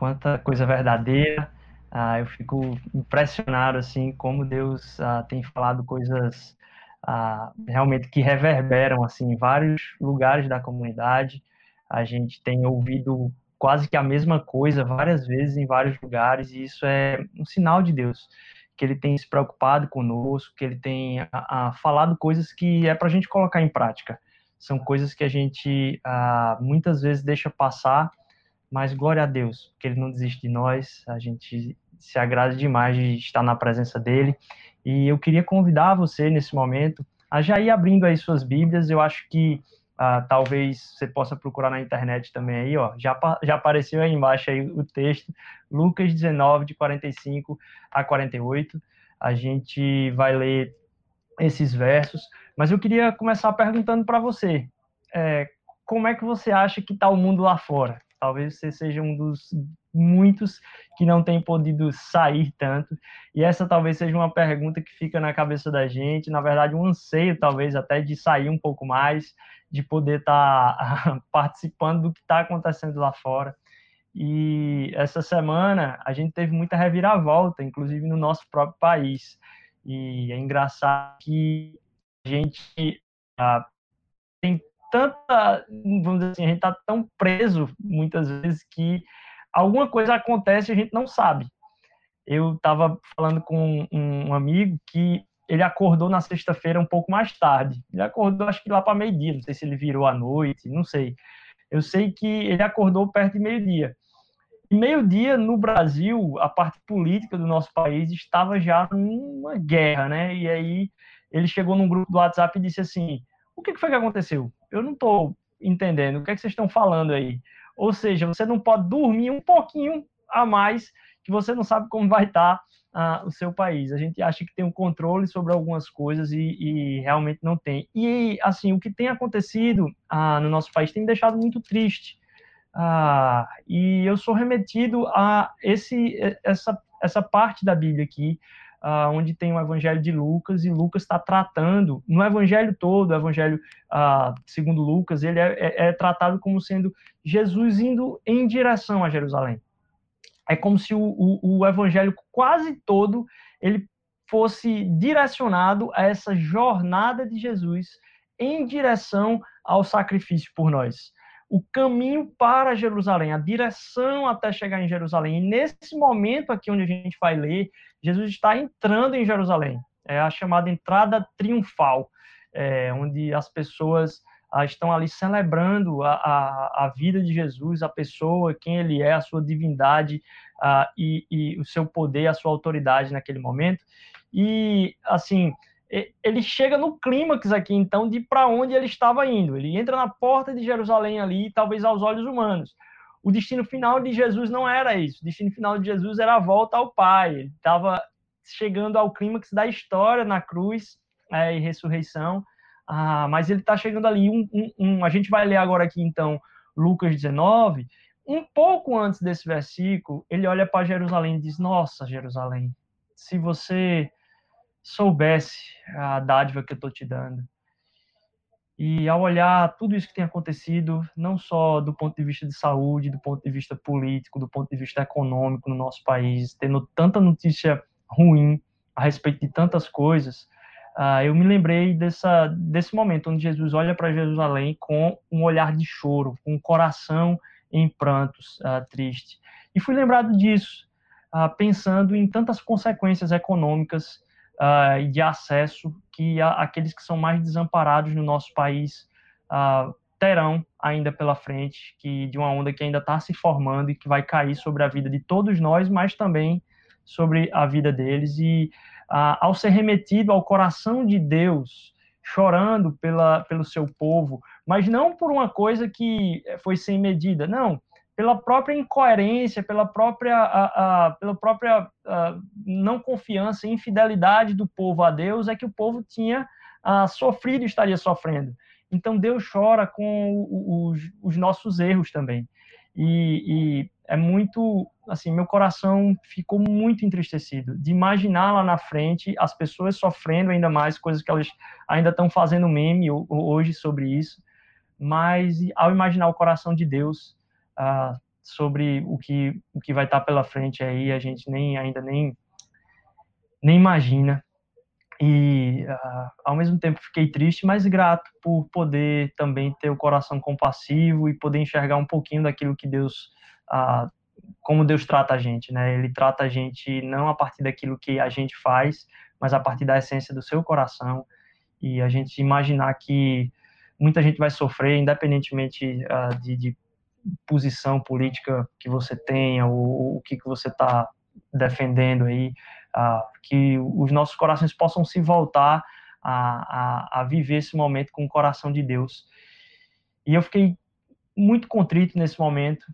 Quanta coisa verdadeira. Ah, eu fico impressionado assim como Deus ah, tem falado coisas ah, realmente que reverberam assim em vários lugares da comunidade. A gente tem ouvido quase que a mesma coisa várias vezes em vários lugares e isso é um sinal de Deus que ele tem se preocupado conosco, que ele tem falado coisas que é para a gente colocar em prática. São coisas que a gente muitas vezes deixa passar mas glória a Deus, que Ele não desiste de nós, a gente se agrada demais de estar na presença dEle, e eu queria convidar você nesse momento a já ir abrindo aí suas Bíblias, eu acho que ah, talvez você possa procurar na internet também aí, ó, já, já apareceu aí embaixo aí o texto, Lucas 19, de 45 a 48, a gente vai ler esses versos, mas eu queria começar perguntando para você, é, como é que você acha que está o mundo lá fora? Talvez você seja um dos muitos que não tem podido sair tanto. E essa talvez seja uma pergunta que fica na cabeça da gente, na verdade, um anseio, talvez, até de sair um pouco mais, de poder estar tá participando do que está acontecendo lá fora. E essa semana a gente teve muita reviravolta, inclusive no nosso próprio país. E é engraçado que a gente ah, tem tanta, vamos dizer assim, a gente está tão preso muitas vezes que alguma coisa acontece e a gente não sabe. Eu estava falando com um amigo que ele acordou na sexta-feira um pouco mais tarde. Ele acordou, acho que lá para meio-dia, não sei se ele virou à noite, não sei. Eu sei que ele acordou perto de meio-dia. E meio-dia, no Brasil, a parte política do nosso país estava já numa guerra, né? E aí ele chegou num grupo do WhatsApp e disse assim: O que foi que aconteceu? Eu não estou entendendo, o que, é que vocês estão falando aí? Ou seja, você não pode dormir um pouquinho a mais, que você não sabe como vai estar uh, o seu país. A gente acha que tem um controle sobre algumas coisas e, e realmente não tem. E, assim, o que tem acontecido uh, no nosso país tem me deixado muito triste. Uh, e eu sou remetido a esse, essa, essa parte da Bíblia aqui, uh, onde tem o Evangelho de Lucas, e Lucas está tratando, no Evangelho todo, o Evangelho uh, segundo Lucas, ele é, é, é, tratado como sendo Jesus indo em direção a Jerusalém. É como se o, o, o Evangelho quase todo ele fosse direcionado a essa jornada de Jesus em direção ao sacrifício por nós o caminho para Jerusalém, a direção até chegar em Jerusalém. E nesse momento aqui onde a gente vai ler, Jesus está entrando em Jerusalém. É a chamada entrada triunfal, é, onde as pessoas ah, estão ali celebrando a, a, a, vida de Jesus, a pessoa, quem ele é, a sua divindade ah, e, e o seu poder, a sua autoridade naquele momento. E, assim, ele chega no clímax aqui, então, de para onde ele estava indo. Ele entra na porta de Jerusalém ali, talvez aos olhos humanos. O destino final de Jesus não era isso. O destino final de Jesus era a volta ao Pai. Ele estava chegando ao clímax da história na cruz é, e ressurreição. Ah, mas ele está chegando ali. Um, um, um, a gente vai ler agora aqui, então, Lucas 19. Um pouco antes desse versículo, ele olha para Jerusalém e diz: Nossa, Jerusalém, se você soubesse a dádiva que eu estou te dando. E ao olhar tudo isso que tem acontecido, não só do ponto de vista de saúde, do ponto de vista político, do ponto de vista econômico no nosso país, tendo tanta notícia ruim a respeito de tantas coisas, uh, eu me lembrei dessa, desse momento onde Jesus olha para Jerusalém com um olhar de choro, com um coração em prantos, uh, triste. E fui lembrado disso, uh, pensando em tantas consequências econômicas uh, e de acesso que a, aqueles que são mais desamparados no nosso país uh, terão ainda pela frente, que de uma onda que ainda está se formando e que vai cair sobre a vida de todos nós, mas também sobre a vida deles. E uh, ao ser remetido ao coração de Deus, chorando pela, pelo seu povo, mas não por uma coisa que foi sem medida, não, pela própria incoerência, pela própria, a, a, pela própria a, não confiança e infidelidade do povo a Deus, é que o povo tinha sofrido e estaria sofrendo. Então Deus chora com os, os nossos erros também. E, e, é muito, assim, meu coração ficou muito entristecido de imaginar lá na frente as pessoas sofrendo ainda mais, coisas que elas ainda estão fazendo meme hoje sobre isso. Mas ao imaginar o coração de Deus, sobre o que, o que vai estar pela frente aí, a gente nem ainda nem, nem imagina. E ao mesmo tempo fiquei triste, mas grato por poder também ter o coração compassivo e poder enxergar um pouquinho daquilo que Deus, como Deus trata a gente, né? Ele trata a gente não a partir daquilo que a gente faz, mas a partir da essência do seu coração. E a gente imaginar que muita gente vai sofrer, independentemente uh, de, de, posição política que você tenha, ou o que, que você está defendendo aí, uh, que os nossos corações possam se voltar a, a, a, viver esse momento com o coração de Deus. E eu fiquei muito contrito nesse momento,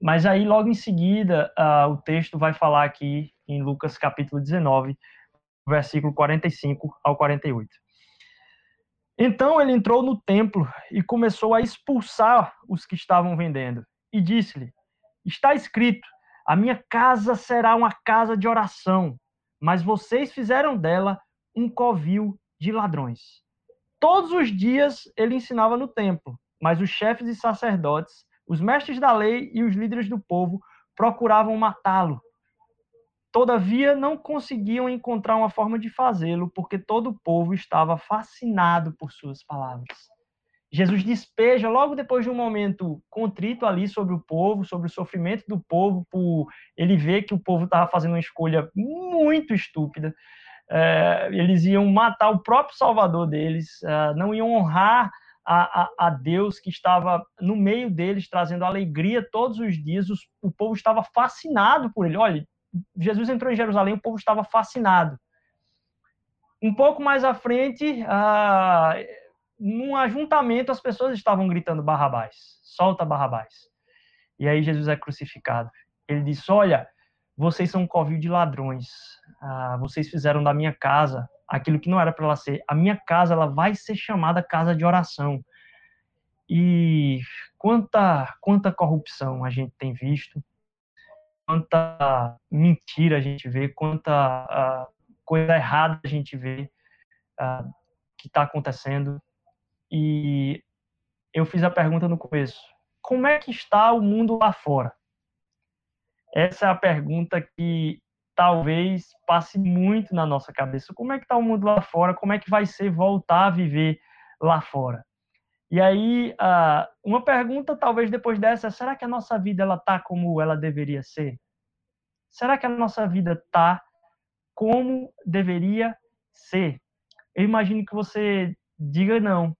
mas aí logo em seguida uh, o texto vai falar aqui em Lucas capítulo 19, versículo 45 ao 48. Então ele entrou no templo e começou a expulsar os que estavam vendendo, e disse-lhe: Está escrito: A minha casa será uma casa de oração, mas vocês fizeram dela um covil de ladrões. Todos os dias ele ensinava no templo, mas os chefes e sacerdotes, os mestres da lei e os líderes do povo procuravam matá-lo. Todavia, não conseguiam encontrar uma forma de fazê-lo, porque todo o povo estava fascinado por suas palavras. Jesus despeja logo depois de um momento contrito ali sobre o povo, sobre o sofrimento do povo, por ele ver que o povo estava fazendo uma escolha muito estúpida. É, eles iam matar o próprio Salvador deles, é, não iam honrar a, a, a, Deus que estava no meio deles, trazendo alegria todos os dias. Os, o povo estava fascinado por ele. Olha, Jesus entrou em Jerusalém, o povo estava fascinado. Um pouco mais à frente, ah, num ajuntamento, as pessoas estavam gritando Barrabás, solta Barrabás. E aí Jesus é crucificado. Ele disse: Olha, vocês são um covil de ladrões. Ah, vocês fizeram da minha casa aquilo que não era para ela ser. A minha casa ela vai ser chamada casa de oração. E quanta quanta corrupção a gente tem visto, quanta mentira a gente vê, quanta uh, coisa errada a gente vê uh, que está acontecendo e eu fiz a pergunta no começo: como é que está o mundo lá fora? Essa é a pergunta que talvez passe muito na nossa cabeça. Como é que está o mundo lá fora? Como é que vai ser voltar a viver lá fora? E aí, uma pergunta talvez depois dessa, será que a nossa vida ela tá como ela deveria ser? Será que a nossa vida tá como deveria ser? Eu imagino que você diga não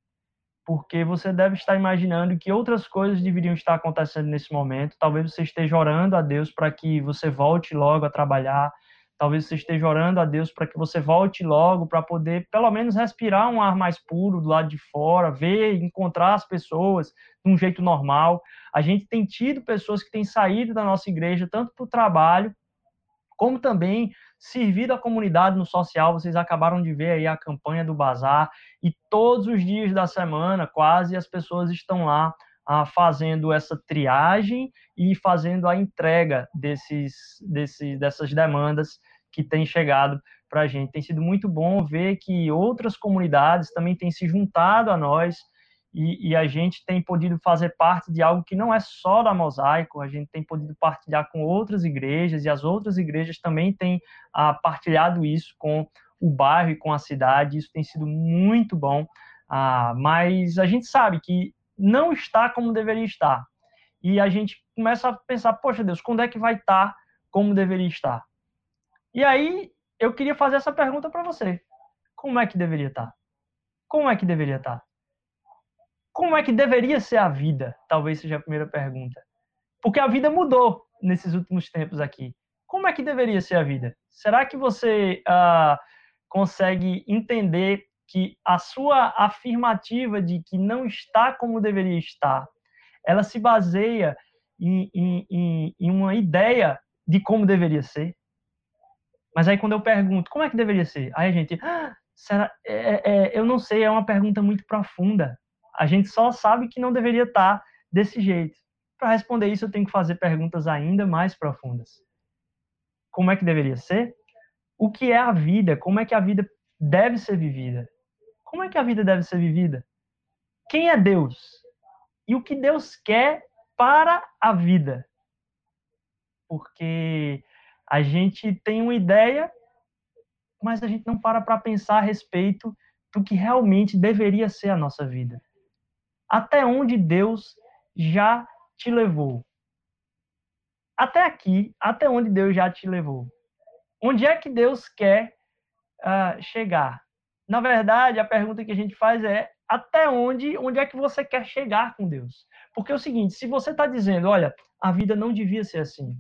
porque você deve estar imaginando que outras coisas deveriam estar acontecendo nesse momento. Talvez você esteja orando a Deus para que você volte logo a trabalhar. Talvez você esteja orando a Deus para que você volte logo para poder, pelo menos, respirar um ar mais puro do lado de fora, ver, encontrar as pessoas de um jeito normal. A gente tem tido pessoas que têm saído da nossa igreja tanto para o trabalho, como também servir a comunidade no social. Vocês acabaram de ver aí a campanha do Bazar e todos os dias da semana, quase, as pessoas estão lá ah, fazendo essa triagem e fazendo a entrega desses, desses, dessas demandas que têm chegado para a gente. Tem sido muito bom ver que outras comunidades também têm se juntado a nós e, e, a gente tem podido fazer parte de algo que não é só da Mosaico, a gente tem podido partilhar com outras igrejas e as outras igrejas também têm ah, partilhado isso com o bairro e com a cidade, isso tem sido muito bom, ah, mas a gente sabe que não está como deveria estar. E a gente começa a pensar, poxa Deus, quando é que vai estar como deveria estar? E aí eu queria fazer essa pergunta para você. Como é que deveria estar? Como é que deveria estar? como é que deveria ser a vida? Talvez seja a primeira pergunta. Porque a vida mudou nesses últimos tempos aqui. Como é que deveria ser a vida? Será que você uh, consegue entender que a sua afirmativa de que não está como deveria estar, ela se baseia em, em, em uma ideia de como deveria ser? Mas aí quando eu pergunto, como é que deveria ser? Aí a gente, ah, será, é, é, eu não sei, é uma pergunta muito profunda. A gente só sabe que não deveria estar desse jeito. Para responder isso, eu tenho que fazer perguntas ainda mais profundas. Como é que deveria ser? O que é a vida? Como é que a vida deve ser vivida? Como é que a vida deve ser vivida? Quem é Deus? E o que Deus quer para a vida? porque a gente tem uma ideia, mas a gente não para para pensar a respeito do que realmente deveria ser a nossa vida. Até onde Deus já te levou? Até aqui, até onde Deus já te levou? Onde é que Deus quer uh, chegar? Na verdade, a pergunta que a gente faz é até onde, onde é que você quer chegar com Deus? Porque é o seguinte, se você está dizendo, olha, a vida não devia ser assim,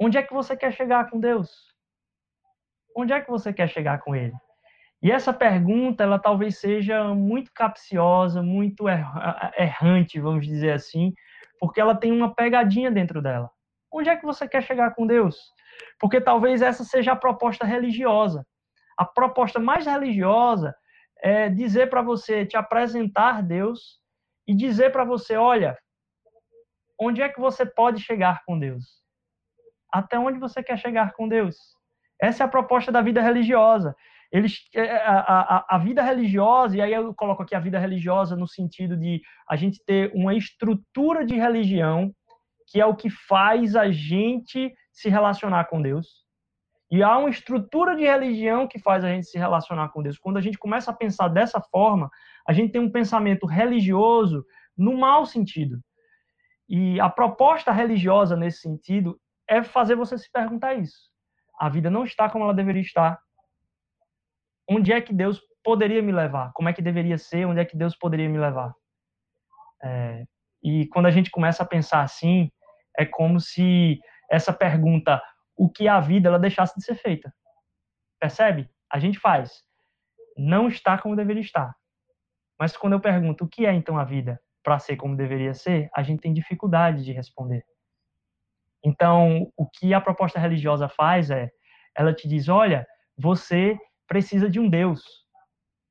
onde é que você quer chegar com Deus? Onde é que você quer chegar com Ele? E essa pergunta, ela talvez seja muito capciosa, muito errante, vamos dizer assim, porque ela tem uma pegadinha dentro dela. Onde é que você quer chegar com Deus? Porque talvez essa seja a proposta religiosa. A proposta mais religiosa é dizer para você, te apresentar Deus e dizer para você, olha, onde é que você pode chegar com Deus? Até onde você quer chegar com Deus? Essa é a proposta da vida religiosa. Eles, é, é, a, a, a vida religiosa, e aí eu coloco aqui a vida religiosa no sentido de a gente ter uma estrutura de religião que é o que faz a gente se relacionar com Deus. E há uma estrutura de religião que faz a gente se relacionar com Deus. Quando a gente começa a pensar dessa forma, a gente tem um pensamento religioso no mau sentido. E a proposta religiosa nesse sentido é fazer você se perguntar isso. A vida não está como ela deveria estar. Onde é que Deus poderia me levar? Como é que deveria ser? Onde é que Deus poderia me levar? É, e quando a gente começa a pensar assim, é como se essa pergunta o que a vida ela deixasse de ser feita. Percebe? A gente faz. Não está como deveria estar. Mas quando eu pergunto o que é então a vida para ser como deveria ser, a gente tem dificuldade de responder. Então, o que a proposta religiosa faz é, ela te diz, olha, você precisa de um Deus.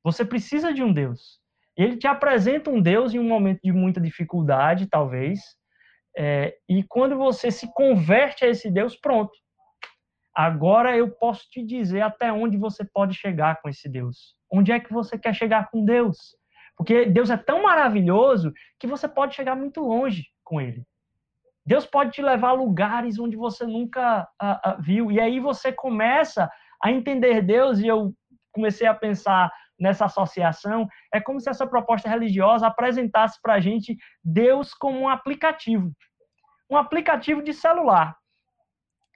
Você precisa de um Deus. Ele te apresenta um Deus em um momento de muita dificuldade, talvez, é, e quando você se converte a esse Deus, pronto. Agora eu posso te dizer até onde você pode chegar com esse Deus. Onde é que você quer chegar com Deus? Porque Deus é tão maravilhoso que você pode chegar muito longe com Ele. Deus pode te levar a lugares onde você nunca viu. E aí você começa a entender Deus, e eu comecei a pensar nessa associação. É como se essa proposta religiosa apresentasse para a gente Deus como um aplicativo. Um aplicativo de celular.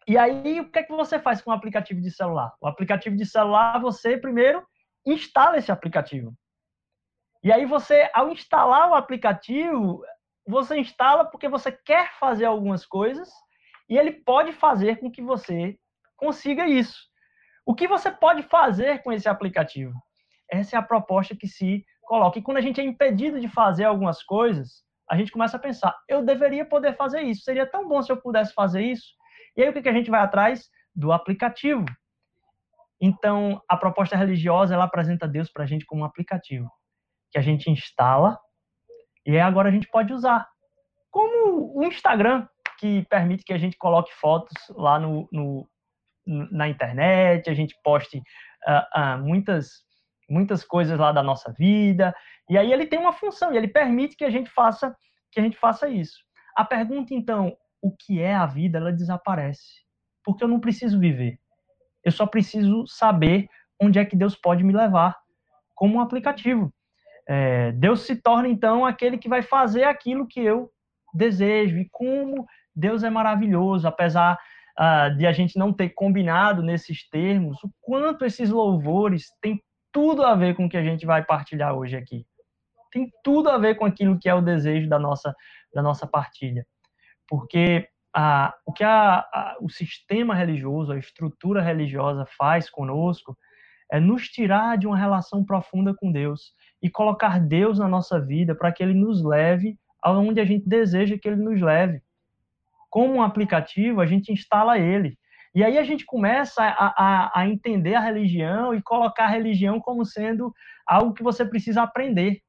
E aí, o que é que você faz com o aplicativo de celular? O aplicativo de celular, você primeiro instala esse aplicativo. E aí você, ao instalar o aplicativo, você instala porque você quer fazer algumas coisas e ele pode fazer com que você consiga isso. O que você pode fazer com esse aplicativo? Essa é a proposta que se coloca. E quando a gente é impedido de fazer algumas coisas, a gente começa a pensar: eu deveria poder fazer isso, seria tão bom se eu pudesse fazer isso. E aí o que, que a gente vai atrás? Do aplicativo. Então, a proposta religiosa, ela apresenta Deus para a gente como um aplicativo, que a gente instala e agora a gente pode usar. Como o Instagram, que permite que a gente coloque fotos lá no, no na internet, a gente poste uh, uh, muitas, muitas coisas lá da nossa vida, e aí ele tem uma função, e ele permite que a gente faça que a gente faça isso. A pergunta, então, o que é a vida, ela desaparece. Porque eu não preciso viver. Eu só preciso saber onde é que Deus pode me levar, como um aplicativo. É, Deus se torna, então, aquele que vai fazer aquilo que eu desejo. E como Deus é maravilhoso, apesar uh, de a gente não ter combinado nesses termos, o quanto esses louvores têm tudo a ver com o que a gente vai partilhar hoje aqui. Tem tudo a ver com aquilo que é o desejo da nossa, da nossa partilha porque a, o que a, a, o sistema religioso, a estrutura religiosa faz conosco é nos tirar de uma relação profunda com Deus e colocar Deus na nossa vida para que Ele nos leve aonde a gente deseja que Ele nos leve. Como um aplicativo, a gente instala ele. E aí a gente começa a, a, a entender a religião e colocar a religião como sendo algo que você precisa aprender.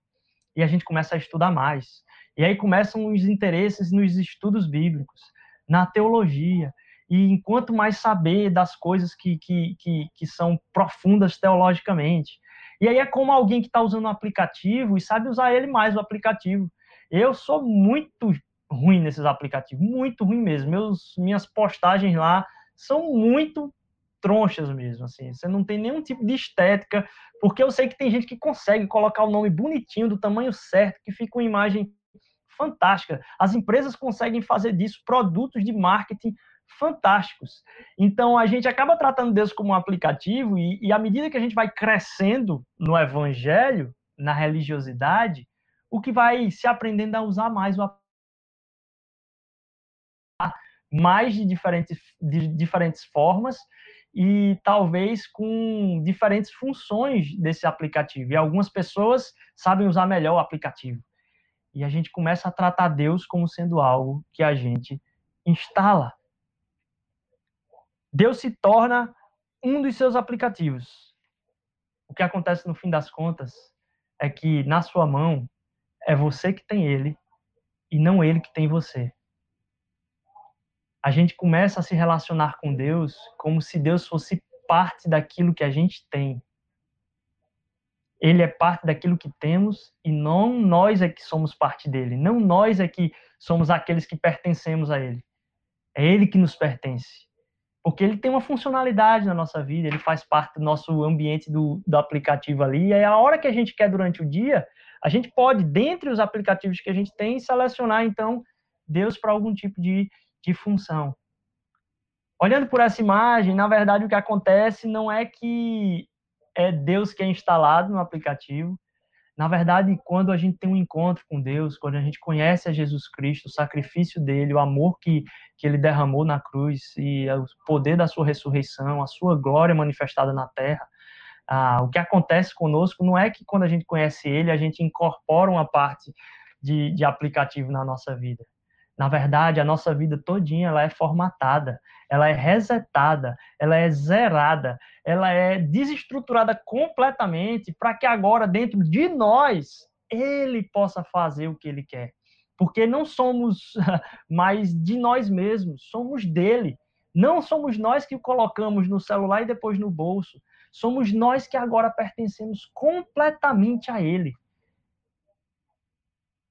E a gente começa a estudar mais. E aí começam os interesses nos estudos bíblicos, na teologia. E enquanto mais saber das coisas que, que, que, que são profundas teologicamente. E aí é como alguém que está usando um aplicativo e sabe usar ele mais, o aplicativo. Eu sou muito ruim nesses aplicativos, muito ruim mesmo. Meus, minhas postagens lá são muito tronchas mesmo, assim. Você não tem nenhum tipo de estética, porque eu sei que tem gente que consegue colocar o nome bonitinho, do tamanho certo, que fica uma imagem fantástica. As empresas conseguem fazer disso produtos de marketing fantásticos. Então a gente acaba tratando Deus como um aplicativo e, e à medida que a gente vai crescendo no evangelho, na religiosidade, o que vai se aprendendo a usar mais o mais de diferentes, de diferentes formas e talvez com diferentes funções desse aplicativo. E algumas pessoas sabem usar melhor o aplicativo. E a gente começa a tratar Deus como sendo algo que a gente instala. Deus se torna um dos seus aplicativos. O que acontece no fim das contas é que na sua mão é você que tem ele e não ele que tem você. A gente começa a se relacionar com Deus como se Deus fosse parte daquilo que a gente tem. Ele é parte daquilo que temos e não nós é que somos parte dele. Não nós é que somos aqueles que pertencemos a ele. É ele que nos pertence porque ele tem uma funcionalidade na nossa vida, ele faz parte do nosso ambiente do, do aplicativo ali, e aí a hora que a gente quer durante o dia, a gente pode, dentre os aplicativos que a gente tem, selecionar, então, Deus para algum tipo de, de função. Olhando por essa imagem, na verdade, o que acontece não é que é Deus que é instalado no aplicativo, na verdade, quando a gente tem um encontro com Deus, quando a gente conhece a Jesus Cristo, o sacrifício dele, o amor que, que ele derramou na cruz e o poder da sua ressurreição, a sua glória manifestada na terra, ah, o que acontece conosco não é que quando a gente conhece ele, a gente incorpora uma parte de, de aplicativo na nossa vida. Na verdade, a nossa vida todinha ela é formatada, ela é resetada, ela é zerada, ela é desestruturada completamente para que agora dentro de nós ele possa fazer o que ele quer. Porque não somos mais de nós mesmos, somos dele. Não somos nós que o colocamos no celular e depois no bolso. Somos nós que agora pertencemos completamente a ele.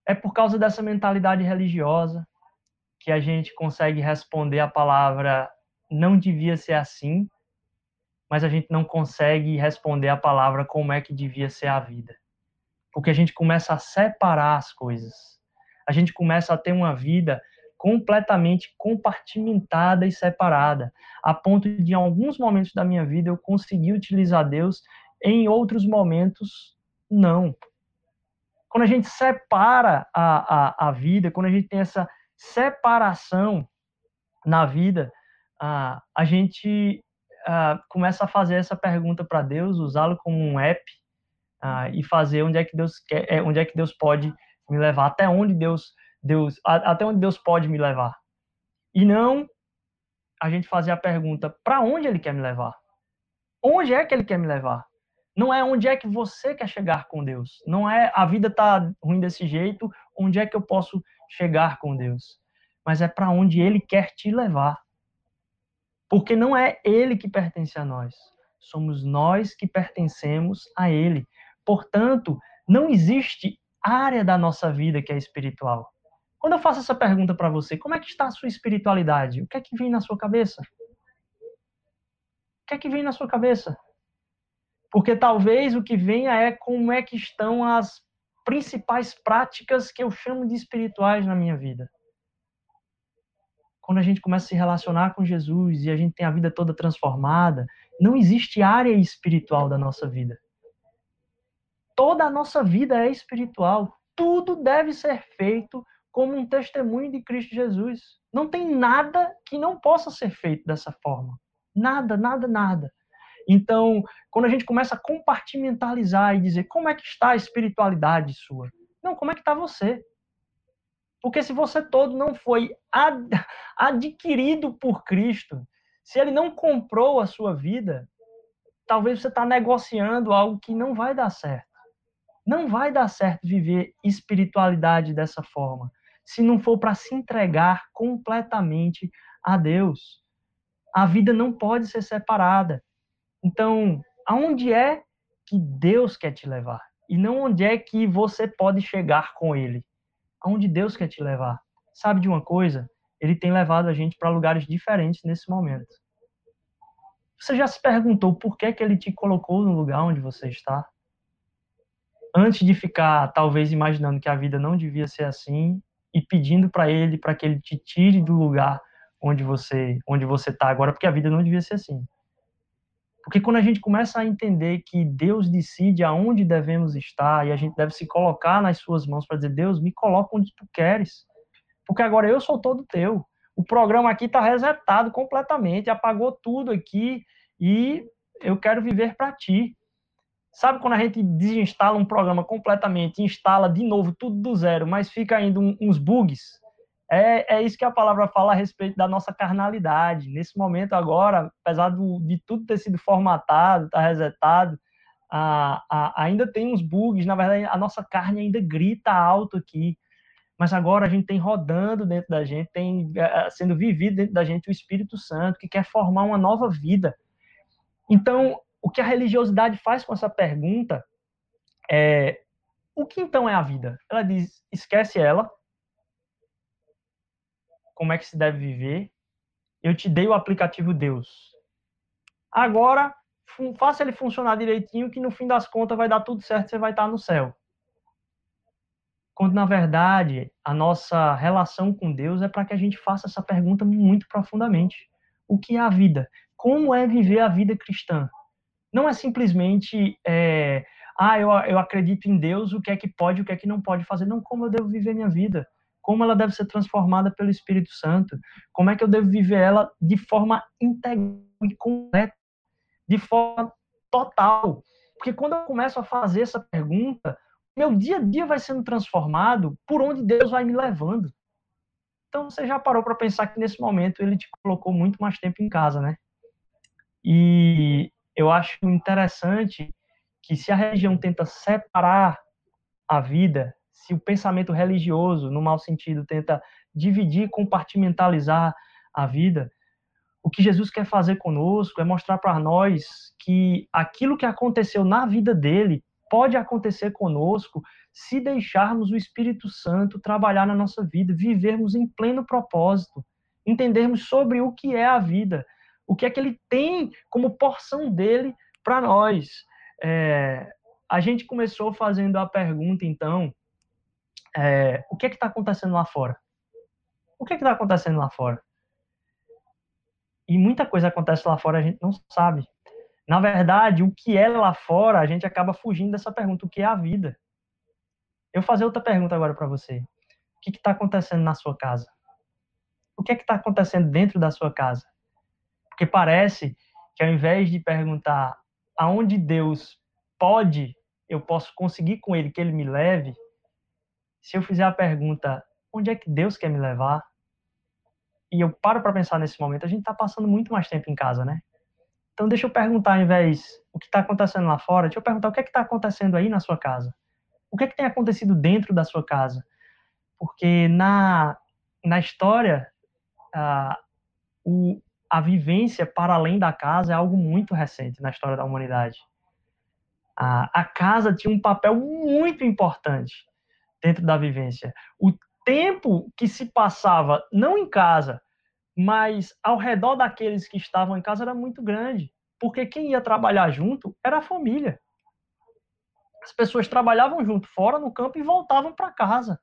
É por causa dessa mentalidade religiosa, que a gente consegue responder a palavra não devia ser assim, mas a gente não consegue responder a palavra como é que devia ser a vida. Porque a gente começa a separar as coisas. A gente começa a ter uma vida completamente compartimentada e separada, a ponto de em alguns momentos da minha vida eu conseguir utilizar Deus, em outros momentos não. Quando a gente separa a, a, a vida, quando a gente tem essa separação na vida, ah, a gente ah, começa a fazer essa pergunta para Deus, usá-lo como um app ah, e fazer onde é que Deus quer, é, onde é que Deus pode me levar, até onde Deus, Deus, até onde Deus pode me levar. E não a gente fazer a pergunta para onde Ele quer me levar. Onde é que Ele quer me levar? Não é onde é que você quer chegar com Deus. Não é a vida tá ruim desse jeito. Onde é que eu posso chegar com Deus, mas é para onde Ele quer te levar. Porque não é Ele que pertence a nós, somos nós que pertencemos a Ele. Portanto, não existe área da nossa vida que é espiritual. Quando eu faço essa pergunta para você, como é que está a sua espiritualidade? O que é que vem na sua cabeça? O que é que vem na sua cabeça? Porque talvez o que venha é como é que estão as principais práticas que eu chamo de espirituais na minha vida. Quando a gente começa a se relacionar com Jesus e a gente tem a vida toda transformada, não existe área espiritual da nossa vida. Toda a nossa vida é espiritual. Tudo deve ser feito como um testemunho de Cristo Jesus. Não tem nada que não possa ser feito dessa forma. Nada, nada, nada. Então, quando a gente começa a compartimentalizar e dizer como é que está a espiritualidade sua, não, como é que está você? Porque se você todo não foi ad adquirido por Cristo, se ele não comprou a sua vida, talvez você está negociando algo que não vai dar certo. Não vai dar certo viver espiritualidade dessa forma, se não for para se entregar completamente a Deus. A vida não pode ser separada. Então, aonde é que Deus quer te levar? E não onde é que você pode chegar com Ele. Aonde Deus quer te levar. sabe de uma coisa? Ele tem levado a gente para lugares diferentes nesse momento. Você já se perguntou por que, que ele te colocou no lugar onde você está? Antes de ficar, talvez, imaginando que a vida não devia ser assim e pedindo para ele para que ele te tire do lugar onde você onde você está agora, porque a vida não devia ser assim. Porque quando a gente começa a entender que Deus decide aonde devemos estar e a gente deve se colocar nas suas mãos para dizer, Deus, me coloca onde tu queres. Porque agora eu sou todo teu. O programa aqui está resetado completamente, apagou tudo aqui e eu quero viver para ti. Sabe quando a gente desinstala um programa completamente, instala de novo tudo do zero, mas fica ainda uns bugs? É, é isso que a palavra fala a respeito da nossa carnalidade. Nesse momento agora, apesar do, de tudo ter sido formatado, tá resetado, a, a, ainda tem uns bugs. Na verdade, a nossa carne ainda grita alto aqui. Mas agora a gente tem rodando dentro da gente, tem é, sendo vivido dentro da gente o Espírito Santo, que quer formar uma nova vida. Então, o que a religiosidade faz com essa pergunta é: o que então é a vida? Ela diz: esquece ela, como é que se deve viver. Eu te dei o aplicativo Deus. Agora, faça ele funcionar direitinho, que no fim das contas vai dar tudo certo, você vai estar no céu. Quando, na verdade, a nossa relação com Deus é para que a gente faça essa pergunta muito profundamente. O que é a vida? Como é viver a vida cristã? Não é simplesmente, é, ah, eu, eu acredito em Deus, o que é que pode, o que é que não pode fazer. Não, como eu devo viver minha vida como ela deve ser transformada pelo Espírito Santo, como é que eu devo viver ela de forma integral e completa, de forma total. Porque quando eu começo a fazer essa pergunta, meu dia a dia vai sendo transformado por onde Deus vai me levando. Então você já parou para pensar que nesse momento ele te colocou muito mais tempo em casa, né? E eu acho interessante que se a religião tenta separar a vida se o pensamento religioso, no mau sentido, tenta dividir, compartimentalizar a vida, o que Jesus quer fazer conosco é mostrar para nós que aquilo que aconteceu na vida dele pode acontecer conosco se deixarmos o Espírito Santo trabalhar na nossa vida, vivermos em pleno propósito, entendermos sobre o que é a vida, o que é que ele tem como porção dele para nós. É, a gente começou fazendo a pergunta, então, é, o que é está acontecendo lá fora? O que é está acontecendo lá fora? E muita coisa acontece lá fora, a gente não sabe. Na verdade, o que é lá fora, a gente acaba fugindo dessa pergunta, o que é a vida? Eu fazer outra pergunta agora para você. O que está acontecendo na sua casa? O que é que está acontecendo dentro da sua casa? Porque parece que ao invés de perguntar aonde Deus pode, eu posso conseguir com Ele que Ele me leve, se eu fizer a pergunta, onde é que Deus quer me levar? E eu paro para pensar nesse momento, a gente está passando muito mais tempo em casa, né? Então deixa eu perguntar, ao invés o que está acontecendo lá fora, deixa eu perguntar o que é que está acontecendo aí na sua casa. O que é que tem acontecido dentro da sua casa? Porque na, na história, a, o, a vivência para além da casa é algo muito recente na história da humanidade. A, a casa tinha um papel muito importante dentro da vivência. O tempo que se passava, não em casa, mas ao redor daqueles que estavam em casa era muito grande. Porque quem ia trabalhar junto era a família. As pessoas trabalhavam junto fora no campo e voltavam para casa.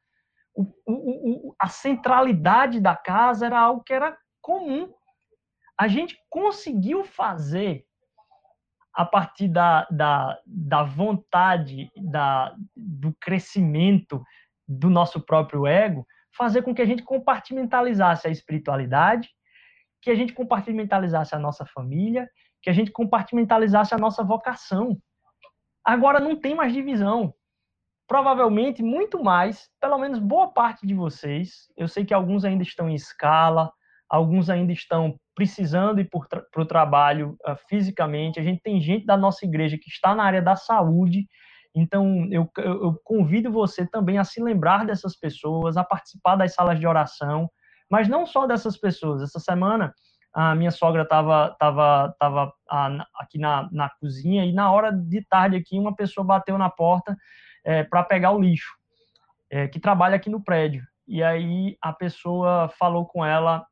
O, o, o, a centralidade da casa era algo que era comum. A gente conseguiu fazer a partir da, da, da vontade, da, do crescimento do nosso próprio ego, fazer com que a gente compartimentalizasse a espiritualidade, que a gente compartimentalizasse a nossa família, que a gente compartimentalizasse a nossa vocação. Agora não tem mais divisão. Provavelmente muito mais, pelo menos boa parte de vocês, eu sei que alguns ainda estão em escala, alguns ainda estão precisando ir para o trabalho uh, fisicamente. A gente tem gente da nossa igreja que está na área da saúde. Então, eu, eu, convido você também a se lembrar dessas pessoas, a participar das salas de oração, mas não só dessas pessoas. Essa semana, a minha sogra estava tava, tava, tava aqui na, na cozinha e na hora de tarde aqui, uma pessoa bateu na porta é, para pegar o lixo, é, que trabalha aqui no prédio. e aí a pessoa falou com ela,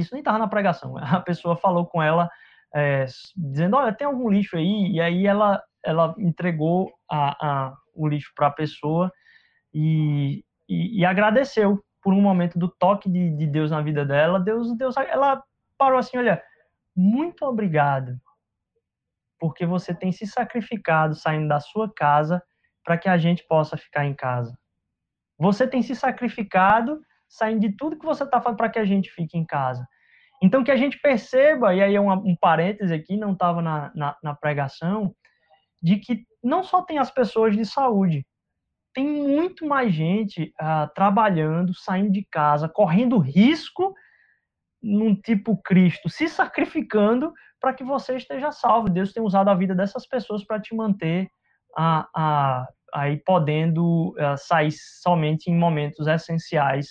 isso nem estava na pregação, a pessoa falou com ela, é, dizendo, olha, tem algum lixo aí? E aí ela, ela entregou a, a o lixo para a pessoa e, e, e, agradeceu por um momento do toque de, de Deus na vida dela. Deus, Deus, ela parou assim, olha, muito obrigado, porque você tem se sacrificado saindo da sua casa para que a gente possa ficar em casa. Você tem se sacrificado saindo de tudo que você está fazendo para que a gente fique em casa. Então, que a gente perceba, e aí é um, um parêntese aqui, não estava na, na, na pregação, de que não só tem as pessoas de saúde, tem muito mais gente uh, trabalhando, saindo de casa, correndo risco num tipo Cristo, se sacrificando para que você esteja salvo. Deus tem usado a vida dessas pessoas para te manter a, a, aí podendo uh, sair somente em momentos essenciais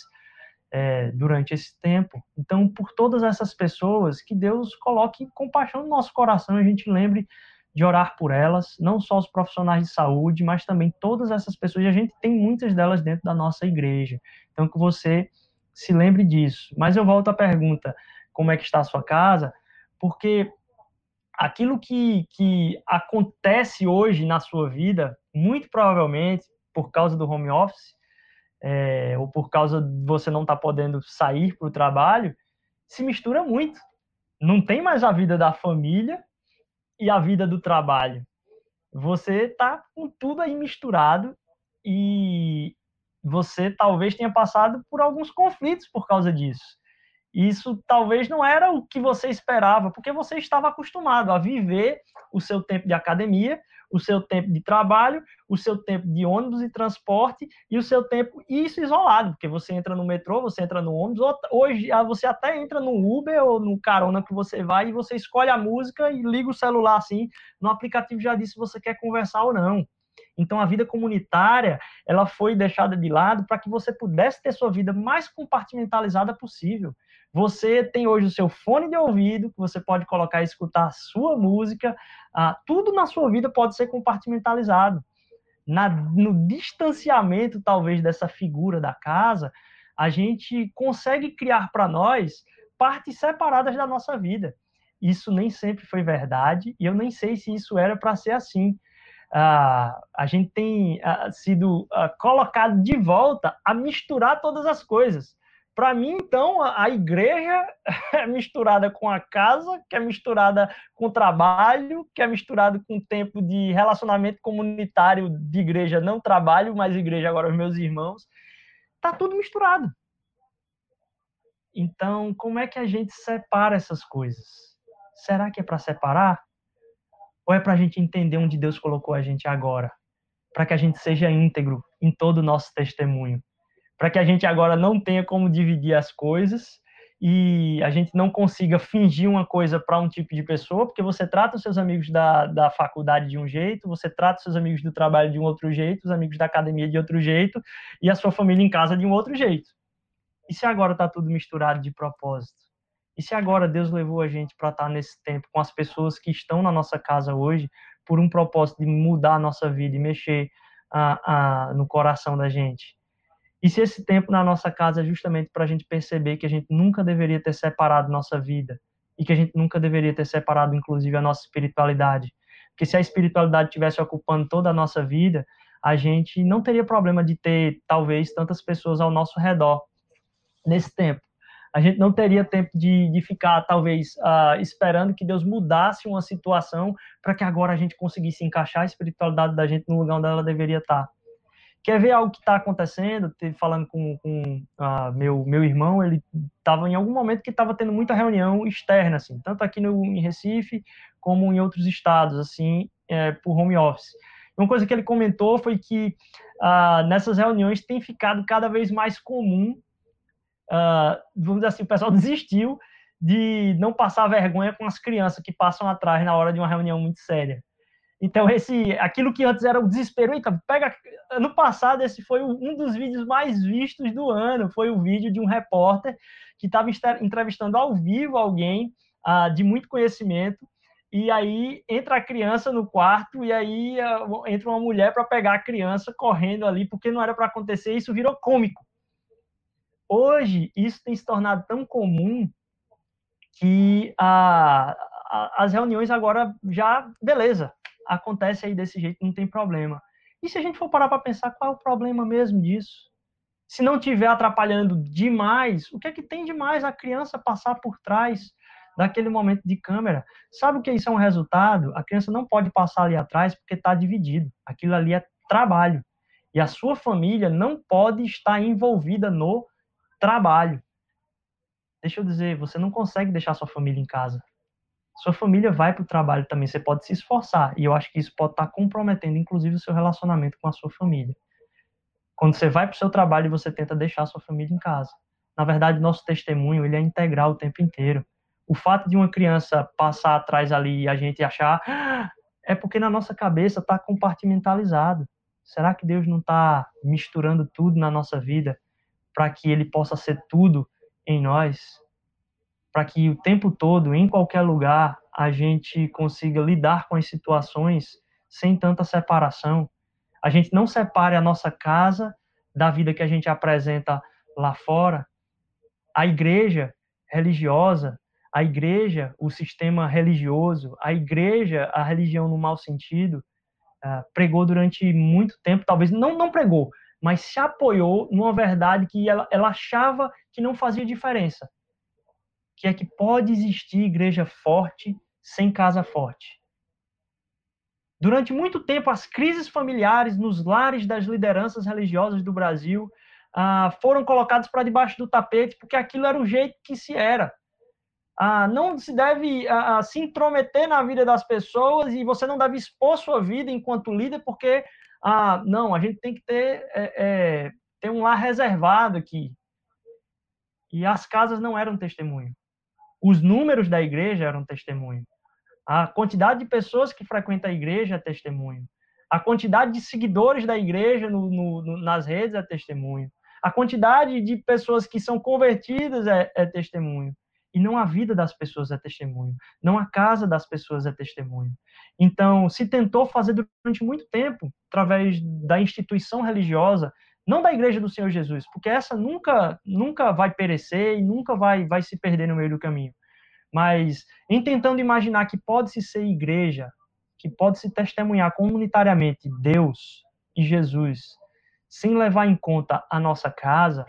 é, durante esse tempo. Então, por todas essas pessoas, que Deus coloque compaixão no nosso coração, a gente lembre de orar por elas, não só os profissionais de saúde, mas também todas essas pessoas, e a gente tem muitas delas dentro da nossa igreja. Então, que você se lembre disso. Mas eu volto à pergunta: como é que está a sua casa? Porque aquilo que, que acontece hoje na sua vida, muito provavelmente por causa do home office, é, ou por causa de você não estar tá podendo sair para o trabalho, se mistura muito. Não tem mais a vida da família e a vida do trabalho. Você está com tudo aí misturado e você talvez tenha passado por alguns conflitos por causa disso. Isso talvez não era o que você esperava, porque você estava acostumado a viver o seu tempo de academia, o seu tempo de trabalho, o seu tempo de ônibus e transporte e o seu tempo isso isolado, porque você entra no metrô, você entra no ônibus, hoje ah, você até entra no Uber ou no carona que você vai e você escolhe a música e liga o celular assim, no aplicativo já disse se você quer conversar ou não. Então a vida comunitária, ela foi deixada de lado para que você pudesse ter sua vida mais compartimentalizada possível. Você tem hoje o seu fone de ouvido, que você pode colocar e escutar a sua música. Ah, tudo na sua vida pode ser compartimentalizado. Na, no distanciamento, talvez, dessa figura da casa, a gente consegue criar para nós partes separadas da nossa vida. Isso nem sempre foi verdade, e eu nem sei se isso era para ser assim. Ah, a gente tem ah, sido ah, colocado de volta a misturar todas as coisas. Para mim, então, a igreja é misturada com a casa, que é misturada com o trabalho, que é misturada com o tempo de relacionamento comunitário de igreja, não trabalho, mas igreja agora os meus irmãos. Tá tudo misturado. Então, como é que a gente separa essas coisas? Será que é para separar? Ou é para a gente entender onde Deus colocou a gente agora? Para que a gente seja íntegro em todo o nosso testemunho para que a gente agora não tenha como dividir as coisas e a gente não consiga fingir uma coisa para um tipo de pessoa, porque você trata os seus amigos da, da faculdade de um jeito, você trata os seus amigos do trabalho de um outro jeito, os amigos da academia de outro jeito, e a sua família em casa de um outro jeito. E se agora está tudo misturado de propósito? E se agora Deus levou a gente para estar tá nesse tempo com as pessoas que estão na nossa casa hoje por um propósito de mudar a nossa vida e mexer a, a, no coração da gente? E se esse tempo na nossa casa é justamente para a gente perceber que a gente nunca deveria ter separado nossa vida e que a gente nunca deveria ter separado, inclusive, a nossa espiritualidade. Porque se a espiritualidade estivesse ocupando toda a nossa vida, a gente não teria problema de ter, talvez, tantas pessoas ao nosso redor nesse tempo. A gente não teria tempo de, de ficar, talvez, uh, esperando que Deus mudasse uma situação para que agora a gente conseguisse encaixar a espiritualidade da gente no lugar onde ela deveria estar. Quer ver algo que está acontecendo? Falando com, com uh, meu, meu irmão, ele estava em algum momento que estava tendo muita reunião externa, assim, tanto aqui no, em Recife como em outros estados, assim, é, por home office. Uma coisa que ele comentou foi que uh, nessas reuniões tem ficado cada vez mais comum, uh, vamos dizer assim, o pessoal desistiu de não passar vergonha com as crianças que passam atrás na hora de uma reunião muito séria. Então, esse, aquilo que antes era o desespero, eita, pega. Ano passado, esse foi um dos vídeos mais vistos do ano. Foi o vídeo de um repórter que estava entrevistando ao vivo alguém uh, de muito conhecimento. E aí entra a criança no quarto, e aí uh, entra uma mulher para pegar a criança correndo ali, porque não era para acontecer. Isso virou cômico. hoje isso tem se tornado tão comum que a, a, as reuniões agora já, beleza, acontece aí desse jeito, não tem problema. E se a gente for parar para pensar qual é o problema mesmo disso? Se não tiver atrapalhando demais, o que é que tem demais a criança passar por trás daquele momento de câmera? Sabe o que isso é um resultado? A criança não pode passar ali atrás porque está dividido. Aquilo ali é trabalho. E a sua família não pode estar envolvida no trabalho. Deixa eu dizer, você não consegue deixar sua família em casa. Sua família vai para o trabalho também, você pode se esforçar. E eu acho que isso pode estar comprometendo, inclusive, o seu relacionamento com a sua família. Quando você vai para o seu trabalho você tenta deixar a sua família em casa. Na verdade, nosso testemunho ele é integral o tempo inteiro. O fato de uma criança passar atrás ali e a gente achar ah, é porque na nossa cabeça está compartimentalizado. Será que Deus não está misturando tudo na nossa vida para que Ele possa ser tudo em nós? Para que o tempo todo, em qualquer lugar, a gente consiga lidar com as situações sem tanta separação. A gente não separe a nossa casa da vida que a gente apresenta lá fora. A igreja religiosa, a igreja, o sistema religioso, a igreja, a religião no mau sentido, uh, pregou durante muito tempo, talvez não, não pregou, mas se apoiou numa verdade que ela, ela achava que não fazia diferença, que é que pode existir igreja forte sem casa forte. Durante muito tempo, as crises familiares nos lares das lideranças religiosas do Brasil ah, foram colocadas para debaixo do tapete, porque aquilo era o jeito que se era ah, não se deve ah, se intrometer na vida das pessoas e você não deve expor sua vida enquanto líder, porque, ah, não, a gente tem que ter, é, é, ter um lar reservado aqui. E as casas não eram testemunho. Os números da igreja eram testemunho. A quantidade de pessoas que frequentam a igreja é testemunho. A quantidade de seguidores da igreja no, no, nas redes é testemunho. A quantidade de pessoas que são convertidas é, é testemunho. E não a vida das pessoas é testemunho, não a casa das pessoas é testemunho. Então, se tentou fazer durante muito tempo, através da instituição religiosa, não da igreja do Senhor Jesus, porque essa nunca nunca vai perecer e nunca vai vai se perder no meio do caminho. Mas em tentando imaginar que pode se ser igreja, que pode se testemunhar comunitariamente Deus e Jesus, sem levar em conta a nossa casa,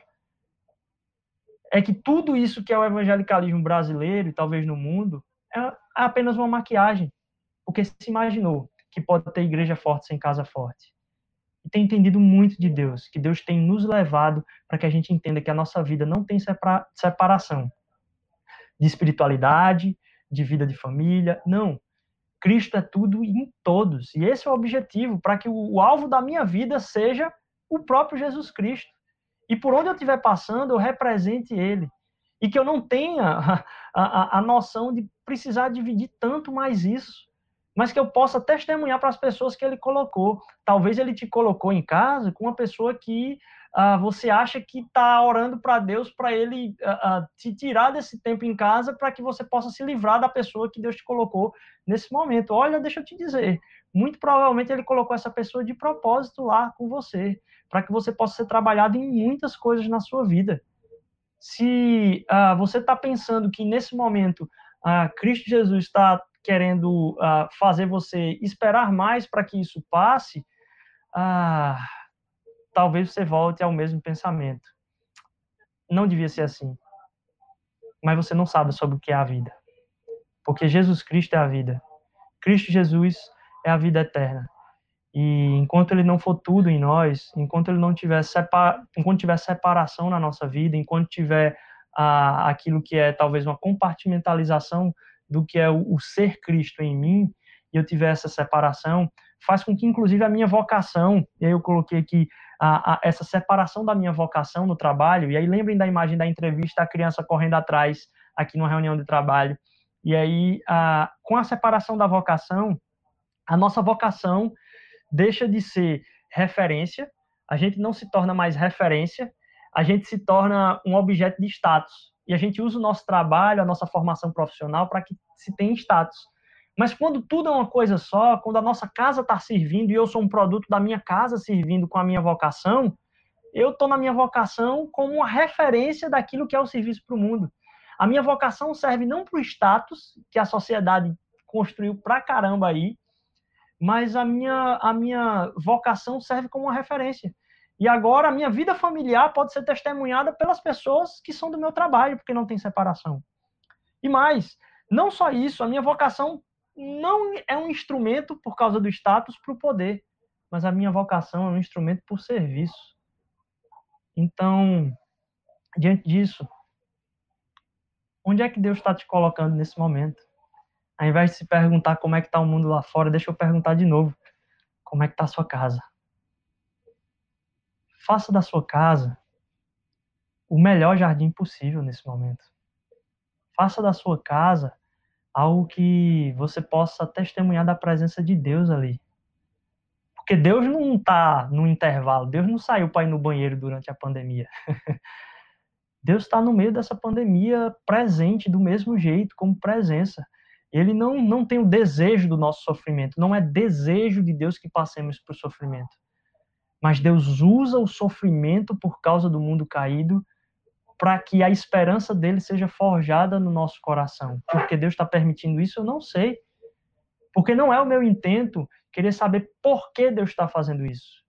é que tudo isso que é o evangelicalismo brasileiro e talvez no mundo é apenas uma maquiagem, porque se imaginou que pode ter igreja forte sem casa forte. E tem entendido muito de Deus, que Deus tem nos levado para que a gente entenda que a nossa vida não tem separação de espiritualidade, de vida de família, não. Cristo é tudo em todos. E esse é o objetivo, para que o, o alvo da minha vida seja o próprio Jesus Cristo e por onde eu estiver passando, eu represente ele. E que eu não tenha a, a, a noção de precisar dividir tanto mais isso, mas que eu possa testemunhar para as pessoas que ele colocou. Talvez ele te colocou em casa com uma pessoa que ah, você acha que está orando para Deus para ele ah, ah, te tirar desse tempo em casa para que você possa se livrar da pessoa que Deus te colocou nesse momento. Olha, deixa eu te dizer, muito provavelmente ele colocou essa pessoa de propósito lá com você para que você possa ser trabalhado em muitas coisas na sua vida. Se uh, você está pensando que nesse momento uh, Cristo Jesus está querendo uh, fazer você esperar mais para que isso passe, talvez você volte ao mesmo pensamento. Não devia ser assim. Mas você não sabe sobre o que é a vida. Porque Jesus Cristo é a vida. Cristo Jesus é a vida eterna. E enquanto ele não for tudo em nós, enquanto ele não tiver separa, enquanto tiver separação na nossa vida, enquanto tiver ah, aquilo que é talvez uma compartimentalização do que é o, o, ser Cristo em mim, e eu tiver essa separação, faz com que inclusive a minha vocação, e aí eu coloquei aqui a, a, essa separação da minha vocação no trabalho, e aí lembrem da imagem da entrevista, a criança correndo atrás aqui numa reunião de trabalho, e aí a, com a separação da vocação, a nossa vocação deixa de ser referência, a gente não se torna mais referência, a gente se torna um objeto de status. E a gente usa o nosso trabalho, a nossa formação profissional para que se tenha status. Mas quando tudo é uma coisa só, quando a nossa casa está servindo e eu sou um produto da minha casa servindo com a minha vocação, eu estou na minha vocação como uma referência daquilo que é o serviço para o mundo. A minha vocação serve não para o status que a sociedade construiu pra caramba aí, mas a minha, a minha vocação serve como uma referência. E agora a minha vida familiar pode ser testemunhada pelas pessoas que são do meu trabalho, porque não tem separação. E mais, não só isso, a minha vocação não é um instrumento por causa do status para o poder, mas a minha vocação é um instrumento por serviço. Então, diante disso, onde é que Deus está te colocando nesse momento? Ao invés de se perguntar como é que está o mundo lá fora, deixa eu perguntar de novo, como é que está a sua casa? Faça da sua casa o melhor jardim possível nesse momento. Faça da sua casa algo que você possa testemunhar da presença de Deus ali. Porque Deus não está no intervalo, Deus não saiu para ir no banheiro durante a pandemia. Deus está no meio dessa pandemia presente do mesmo jeito, como presença. Ele não, não tem o desejo do nosso sofrimento, não é desejo de Deus que passemos por sofrimento. Mas Deus usa o sofrimento por causa do mundo caído para que a esperança dele seja forjada no nosso coração. Porque Deus está permitindo isso, eu não sei. Porque não é o meu intento querer saber por que Deus está fazendo isso,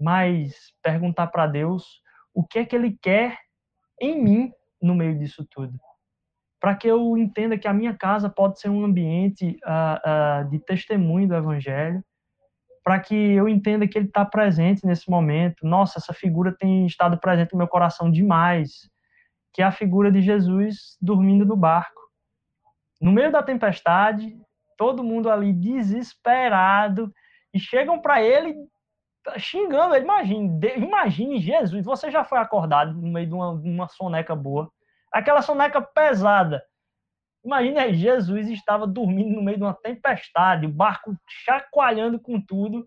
mas perguntar para Deus o que é que Ele quer em mim no meio disso tudo. Para que eu entenda que a minha casa pode ser um ambiente uh, uh, de testemunho do Evangelho, para que eu entenda que Ele está presente nesse momento. Nossa, essa figura tem estado presente no meu coração demais que é a figura de Jesus dormindo no barco. No meio da tempestade, todo mundo ali desesperado, e chegam para ele xingando ele. Imagine, imagine Jesus, você já foi acordado no meio de uma, uma soneca boa, aquela soneca pesada. Imagine aí, Jesus estava dormindo no meio de uma tempestade, o barco chacoalhando com tudo,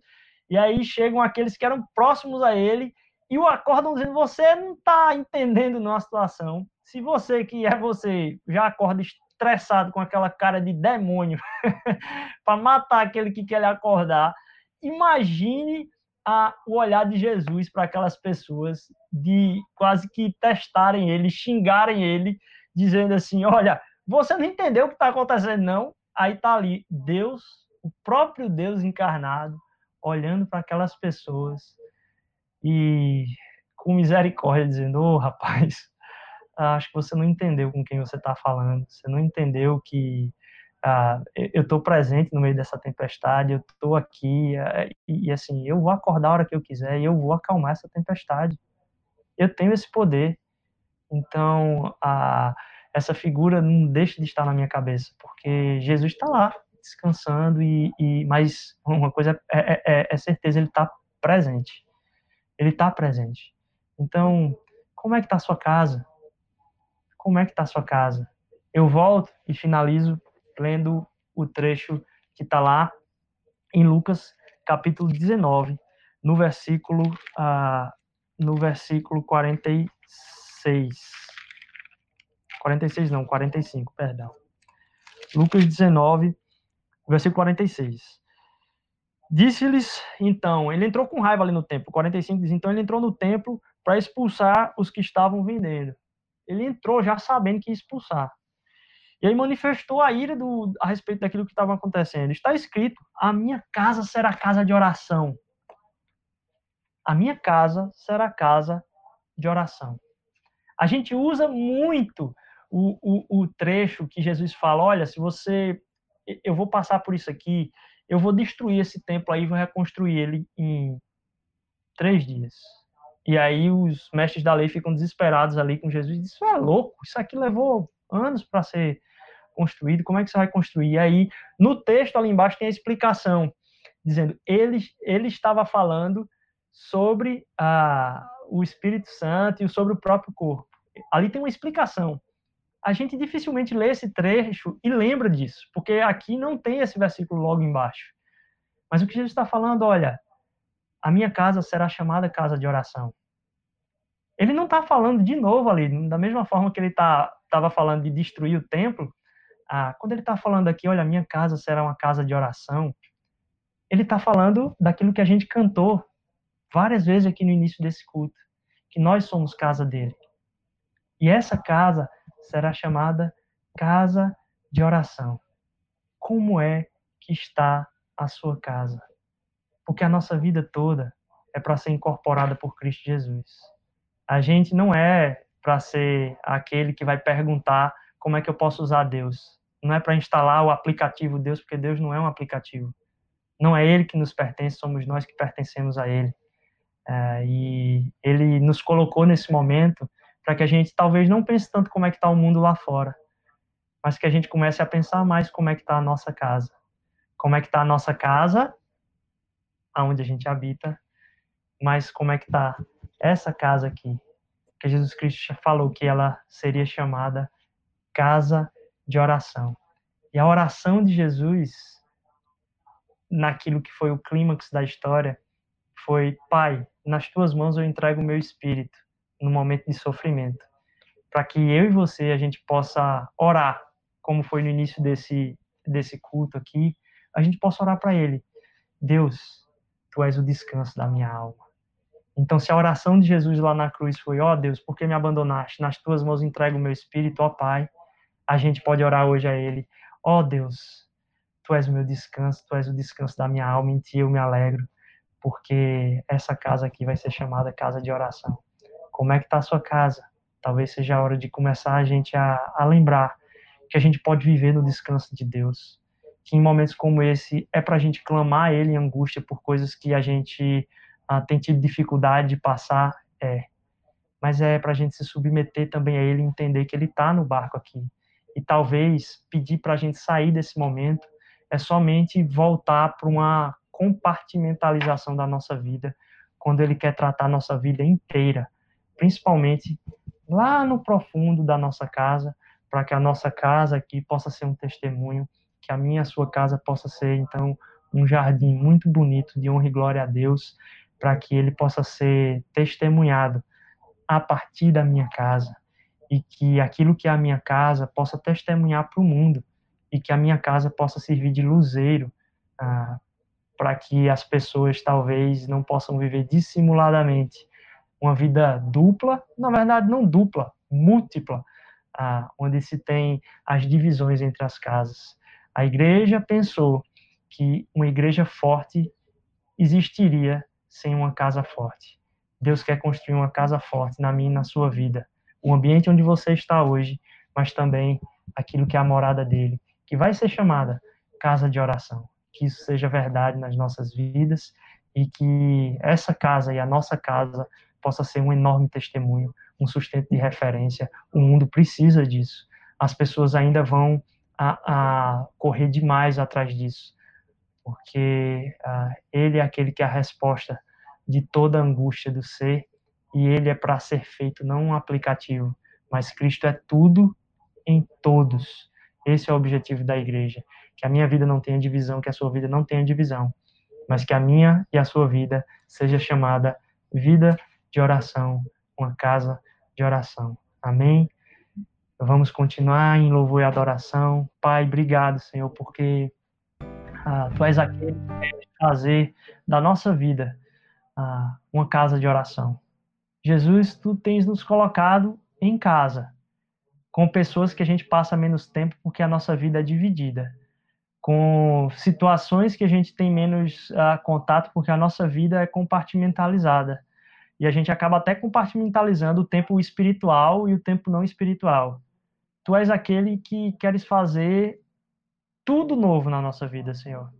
e aí chegam aqueles que eram próximos a ele e o acordam dizendo: você não está entendendo numa situação. Se você que é você já acorda estressado com aquela cara de demônio para matar aquele que quer lhe acordar, imagine a, o olhar de Jesus para aquelas pessoas de quase que testarem ele, xingarem ele, dizendo assim: olha, você não entendeu o que está acontecendo, não? Aí está ali Deus, o próprio Deus encarnado, olhando para aquelas pessoas e com misericórdia, dizendo: Ô oh, rapaz, acho que você não entendeu com quem você está falando, você não entendeu que ah, eu estou presente no meio dessa tempestade, eu estou aqui, eh, e, e assim, eu vou acordar a hora que eu quiser e eu vou acalmar essa tempestade. Eu tenho esse poder. Então, a, essa figura não deixa de estar na minha cabeça, porque Jesus está lá, descansando, e, e mas uma coisa é, é, é, é certeza, ele está presente. Ele está presente. Então, como é que está a sua casa? Como é que está a sua casa? Eu volto e finalizo lendo o trecho que está lá em Lucas, capítulo 19, no versículo, uh, no versículo 46. 46 não, 45, perdão. Lucas 19, versículo 46. Disse-lhes, então, ele entrou com raiva ali no templo. 45 diz, então ele entrou no templo para expulsar os que estavam vendendo. Ele entrou já sabendo que ia expulsar. E aí manifestou a ira do, a respeito daquilo que estava acontecendo. Está escrito: a minha casa será casa de oração. A minha casa será casa de oração. A gente usa muito o, o, o trecho que Jesus fala: olha, se você. Eu vou passar por isso aqui, eu vou destruir esse templo aí, vou reconstruir ele em três dias. E aí os mestres da lei ficam desesperados ali com Jesus isso é louco, isso aqui levou anos para ser construído, como é que você vai construir? E aí, no texto ali embaixo tem a explicação, dizendo, ele, ele estava falando sobre ah, o Espírito Santo e sobre o próprio corpo. Ali tem uma explicação a gente dificilmente lê esse trecho e lembra disso, porque aqui não tem esse versículo logo embaixo. Mas o que Jesus está falando, olha, a minha casa será chamada casa de oração. Ele não está falando de novo ali, da mesma forma que ele estava tá, falando de destruir o templo. Ah, quando ele está falando aqui, olha, a minha casa será uma casa de oração, ele está falando daquilo que a gente cantou várias vezes aqui no início desse culto, que nós somos casa dele. E essa casa será chamada casa de oração. Como é que está a sua casa? Porque a nossa vida toda é para ser incorporada por Cristo Jesus. A gente não é para ser aquele que vai perguntar como é que eu posso usar Deus. Não é para instalar o aplicativo Deus, porque Deus não é um aplicativo. Não é Ele que nos pertence, somos nós que pertencemos a Ele. É, e Ele nos colocou nesse momento para que a gente talvez não pense tanto como é que está o mundo lá fora, mas que a gente comece a pensar mais como é que está a nossa casa. Como é que está a nossa casa, aonde a gente habita, mas como é que está essa casa aqui, que Jesus Cristo falou que ela seria chamada casa de oração. E a oração de Jesus, naquilo que foi o clímax da história, foi: Pai, nas tuas mãos eu entrego o meu espírito no momento de sofrimento, para que eu e você a gente possa orar, como foi no início desse desse culto aqui, a gente possa orar para ele. Deus, tu és o descanso da minha alma. Então, se a oração de Jesus lá na cruz foi, ó oh, Deus, por que me abandonaste? Nas tuas mãos entrego o meu espírito, ó Pai. A gente pode orar hoje a ele, ó oh, Deus, tu és o meu descanso, tu és o descanso da minha alma, em ti eu me alegro, porque essa casa aqui vai ser chamada casa de oração. Como é que está a sua casa? Talvez seja a hora de começar a gente a, a lembrar que a gente pode viver no descanso de Deus. Que em momentos como esse é para a gente clamar a Ele em angústia por coisas que a gente ah, tem tido dificuldade de passar, é. Mas é para a gente se submeter também a Ele entender que Ele está no barco aqui. E talvez pedir para a gente sair desse momento é somente voltar para uma compartimentalização da nossa vida, quando Ele quer tratar a nossa vida inteira principalmente lá no profundo da nossa casa, para que a nossa casa aqui possa ser um testemunho, que a minha a sua casa possa ser então um jardim muito bonito de honra e glória a Deus, para que ele possa ser testemunhado a partir da minha casa e que aquilo que é a minha casa possa testemunhar para o mundo e que a minha casa possa servir de luzeiro ah, para que as pessoas talvez não possam viver dissimuladamente uma vida dupla, na verdade não dupla, múltipla, ah, onde se tem as divisões entre as casas. A igreja pensou que uma igreja forte existiria sem uma casa forte. Deus quer construir uma casa forte na minha e na sua vida. O ambiente onde você está hoje, mas também aquilo que é a morada dele, que vai ser chamada casa de oração. Que isso seja verdade nas nossas vidas e que essa casa e a nossa casa possa ser um enorme testemunho, um sustento de referência. O mundo precisa disso. As pessoas ainda vão a, a correr demais atrás disso, porque uh, ele é aquele que é a resposta de toda a angústia do ser e ele é para ser feito não um aplicativo, mas Cristo é tudo em todos. Esse é o objetivo da igreja, que a minha vida não tenha divisão, que a sua vida não tenha divisão, mas que a minha e a sua vida seja chamada vida de oração, uma casa de oração. Amém? Vamos continuar em louvor e adoração. Pai, obrigado, Senhor, porque ah, Tu és aquele que quer fazer da nossa vida ah, uma casa de oração. Jesus, Tu tens nos colocado em casa, com pessoas que a gente passa menos tempo porque a nossa vida é dividida, com situações que a gente tem menos ah, contato porque a nossa vida é compartimentalizada e a gente acaba até compartimentalizando o tempo espiritual e o tempo não espiritual. Tu és aquele que queres fazer tudo novo na nossa vida, Senhor.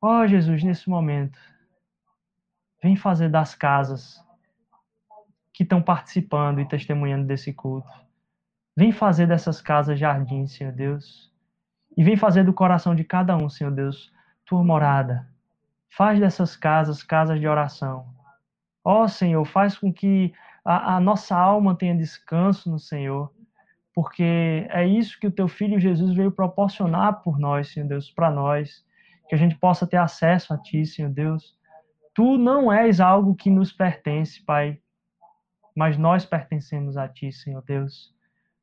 Ó oh, Jesus, nesse momento, vem fazer das casas que estão participando e testemunhando desse culto. Vem fazer dessas casas jardins, Senhor Deus. E vem fazer do coração de cada um, Senhor Deus, tua morada. Faz dessas casas casas de oração Ó oh, Senhor, faz com que a, a nossa alma tenha descanso no Senhor, porque é isso que o teu filho Jesus veio proporcionar por nós, Senhor Deus, para nós, que a gente possa ter acesso a ti, Senhor Deus. Tu não és algo que nos pertence, Pai, mas nós pertencemos a ti, Senhor Deus.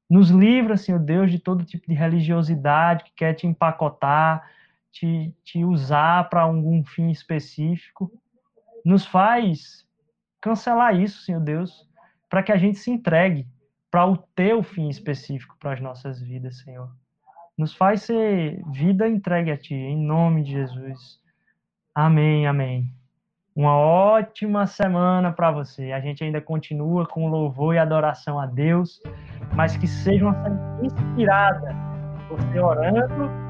Nos livra, Senhor Deus, de todo tipo de religiosidade que quer te empacotar, te, te usar para algum fim específico. Nos faz cancelar isso, Senhor Deus, para que a gente se entregue para o teu fim específico para as nossas vidas, Senhor. Nos faz ser vida entregue a Ti, em nome de Jesus. Amém, amém. Uma ótima semana para você. A gente ainda continua com louvor e adoração a Deus, mas que seja uma semana inspirada, você orando